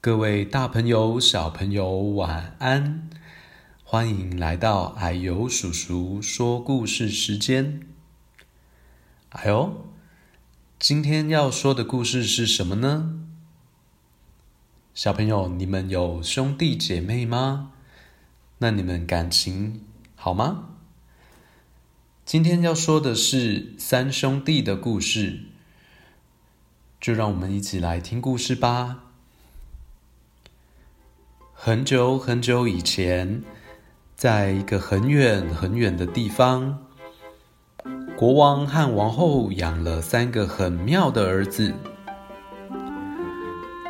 各位大朋友、小朋友，晚安！欢迎来到矮油叔叔说故事时间。啊呦，今天要说的故事是什么呢？小朋友，你们有兄弟姐妹吗？那你们感情好吗？今天要说的是三兄弟的故事，就让我们一起来听故事吧。很久很久以前，在一个很远很远的地方，国王和王后养了三个很妙的儿子。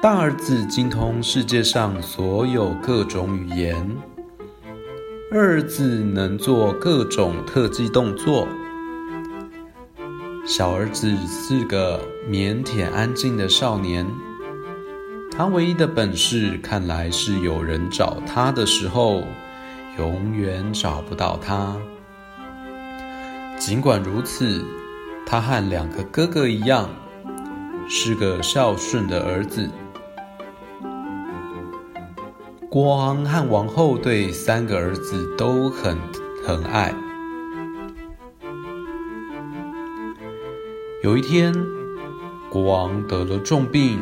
大儿子精通世界上所有各种语言，二儿子能做各种特技动作，小儿子是个腼腆安静的少年。他唯一的本事，看来是有人找他的时候，永远找不到他。尽管如此，他和两个哥哥一样，是个孝顺的儿子。国王和王后对三个儿子都很疼爱。有一天，国王得了重病。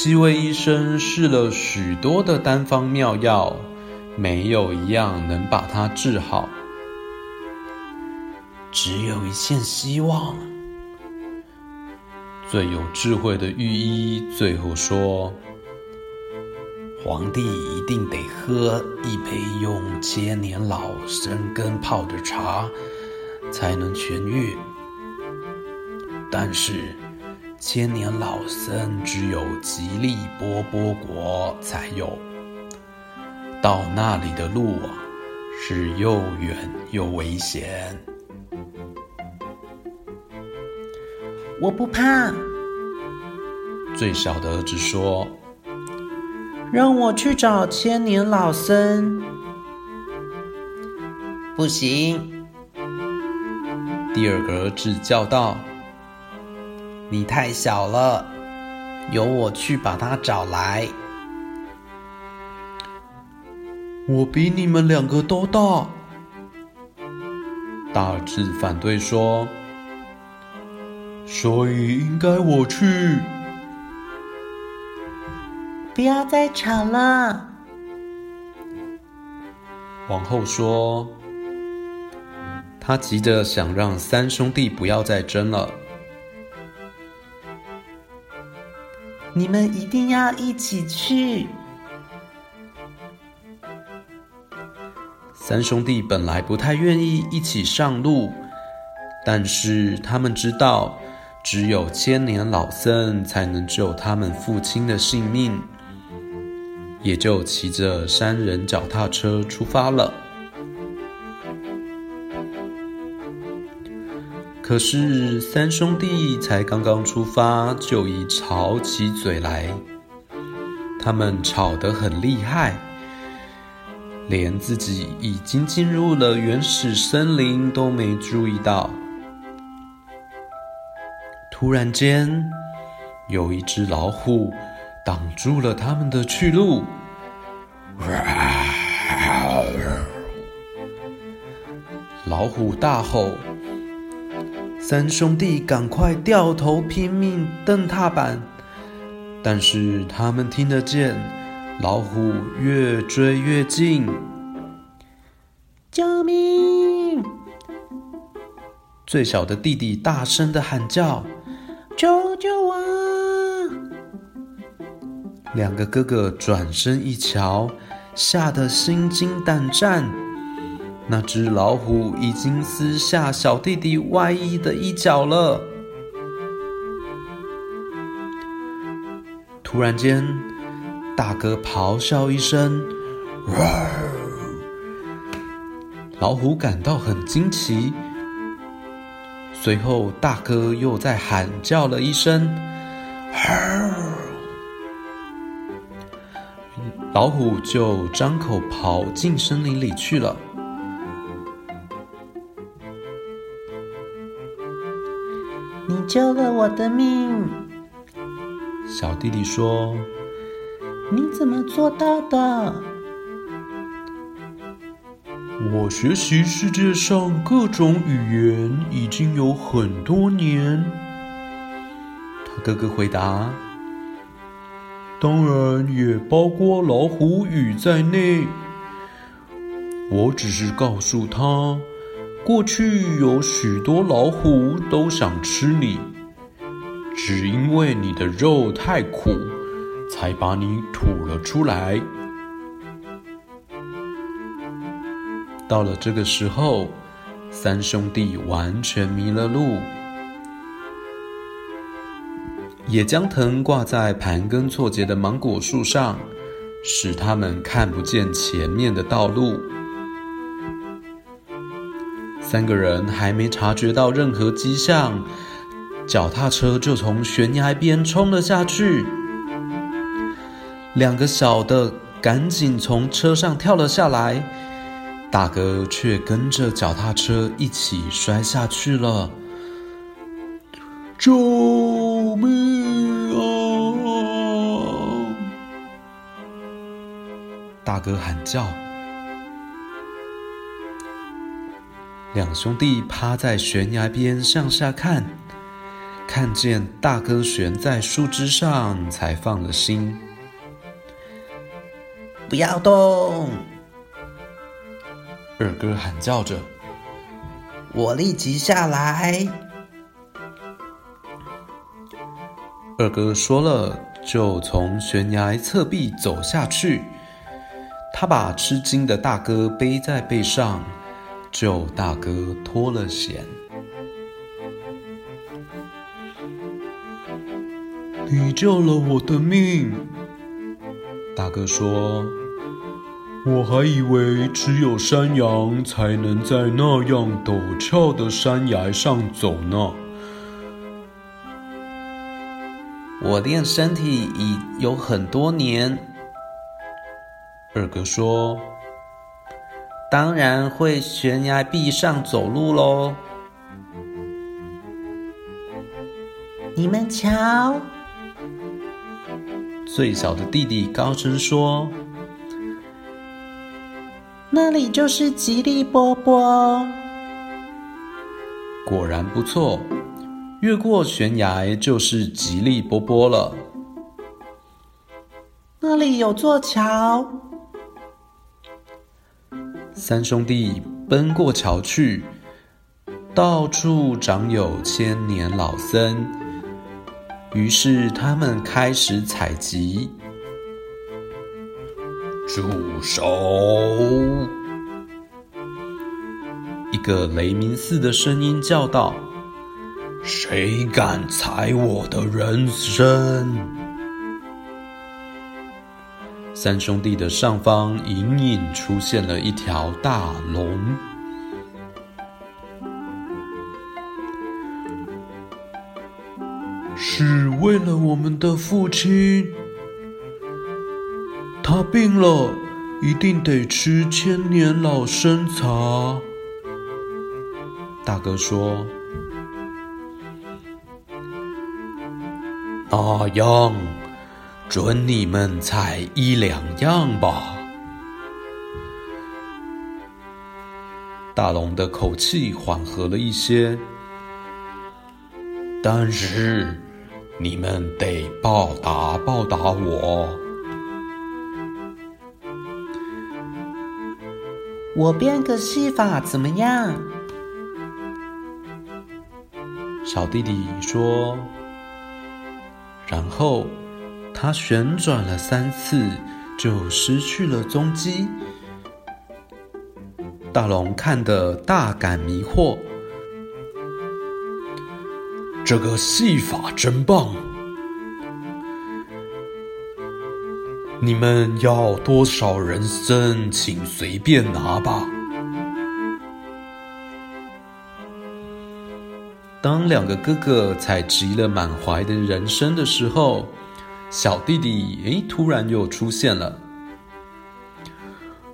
七位医生试了许多的单方妙药，没有一样能把他治好。只有一线希望。最有智慧的御医最后说：“皇帝一定得喝一杯用千年老生根泡的茶，才能痊愈。但是。”千年老僧只有吉利波波国才有，到那里的路啊，是又远又危险。我不怕。最小的儿子说：“让我去找千年老僧。”不行。第二个儿子叫道。你太小了，由我去把他找来。我比你们两个都大。大儿子反对说：“所以应该我去。”不要再吵了。王后说：“她急着想让三兄弟不要再争了。”你们一定要一起去。三兄弟本来不太愿意一起上路，但是他们知道，只有千年老僧才能救他们父亲的性命，也就骑着三人脚踏车出发了。可是三兄弟才刚刚出发，就已吵起嘴来。他们吵得很厉害，连自己已经进入了原始森林都没注意到。突然间，有一只老虎挡住了他们的去路。老虎大吼。三兄弟赶快掉头拼命蹬踏板，但是他们听得见老虎越追越近。救命！最小的弟弟大声的喊叫：“救救我！”两个哥哥转身一瞧，吓得心惊胆战。那只老虎已经撕下小弟弟外衣的一角了。突然间，大哥咆哮一声，老虎感到很惊奇。随后，大哥又再喊叫了一声，老虎就张口跑进森林里去了。救了我的命，小弟弟说：“你怎么做到的？”我学习世界上各种语言已经有很多年。他哥哥回答：“当然也包括老虎语在内。我只是告诉他，过去有许多老虎都想吃你。”只因为你的肉太苦，才把你吐了出来。到了这个时候，三兄弟完全迷了路，也将藤挂在盘根错节的芒果树上，使他们看不见前面的道路。三个人还没察觉到任何迹象。脚踏车就从悬崖边冲了下去，两个小的赶紧从车上跳了下来，大哥却跟着脚踏车一起摔下去了。救命啊！大哥喊叫，两兄弟趴在悬崖边向下看。看见大哥悬在树枝上，才放了心。不要动！二哥喊叫着：“我立即下来。”二哥说了，就从悬崖侧壁走下去。他把吃惊的大哥背在背上，救大哥脱了险。你救了我的命，大哥说：“我还以为只有山羊才能在那样陡峭的山崖上走呢。”我练身体已有很多年，二哥说：“当然会悬崖壁上走路喽。”你们瞧。最小的弟弟高声说：“那里就是吉利波波。”果然不错，越过悬崖就是吉利波波了。那里有座桥。三兄弟奔过桥去，到处长有千年老森。于是他们开始采集。住手！一个雷鸣似的声音叫道：“谁敢踩我的人参？”三兄弟的上方隐隐出现了一条大龙。是为了我们的父亲，他病了，一定得吃千年老参茶。大哥说：“那样，准你们采一两样吧。”大龙的口气缓和了一些，但是。你们得报答报答我。我变个戏法怎么样？小弟弟说。然后他旋转了三次，就失去了踪迹。大龙看得大感迷惑。这个戏法真棒！你们要多少人参，请随便拿吧。当两个哥哥采集了满怀的人参的时候，小弟弟诶，突然又出现了。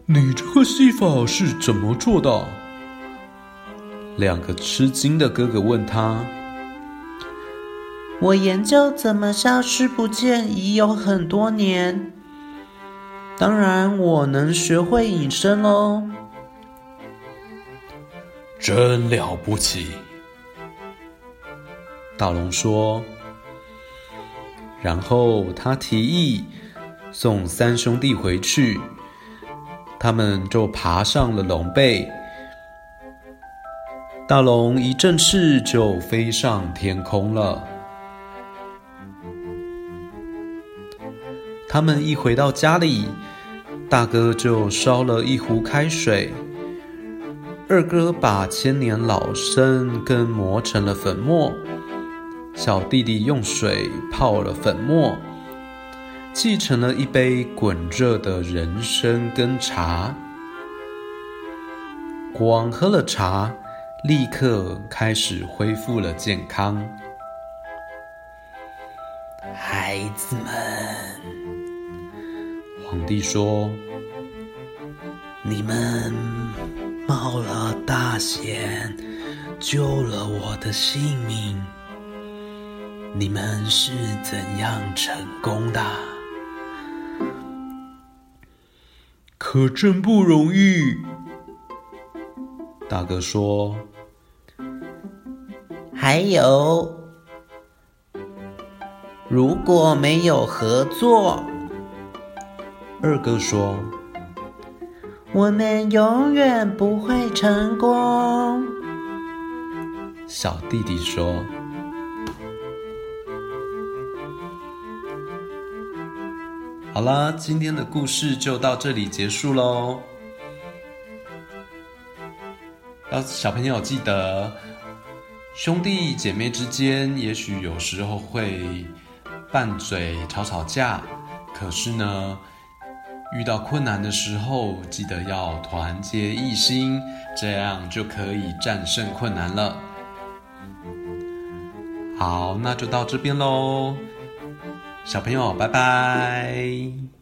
你这个戏法是怎么做的？两个吃惊的哥哥问他。我研究怎么消失不见已有很多年，当然我能学会隐身喽。真了不起，大龙说。然后他提议送三兄弟回去，他们就爬上了龙背。大龙一振翅就飞上天空了。他们一回到家里，大哥就烧了一壶开水，二哥把千年老参根磨成了粉末，小弟弟用水泡了粉末，沏成了一杯滚热的人参根茶。国王喝了茶。立刻开始恢复了健康。孩子们，皇帝说：“你们冒了大险，救了我的性命。你们是怎样成功的？可真不容易。”大哥说。还有，如果没有合作，二哥说，我们永远不会成功。小弟弟说：“好了，今天的故事就到这里结束喽。要小朋友记得。”兄弟姐妹之间，也许有时候会拌嘴、吵吵架，可是呢，遇到困难的时候，记得要团结一心，这样就可以战胜困难了。好，那就到这边喽，小朋友，拜拜。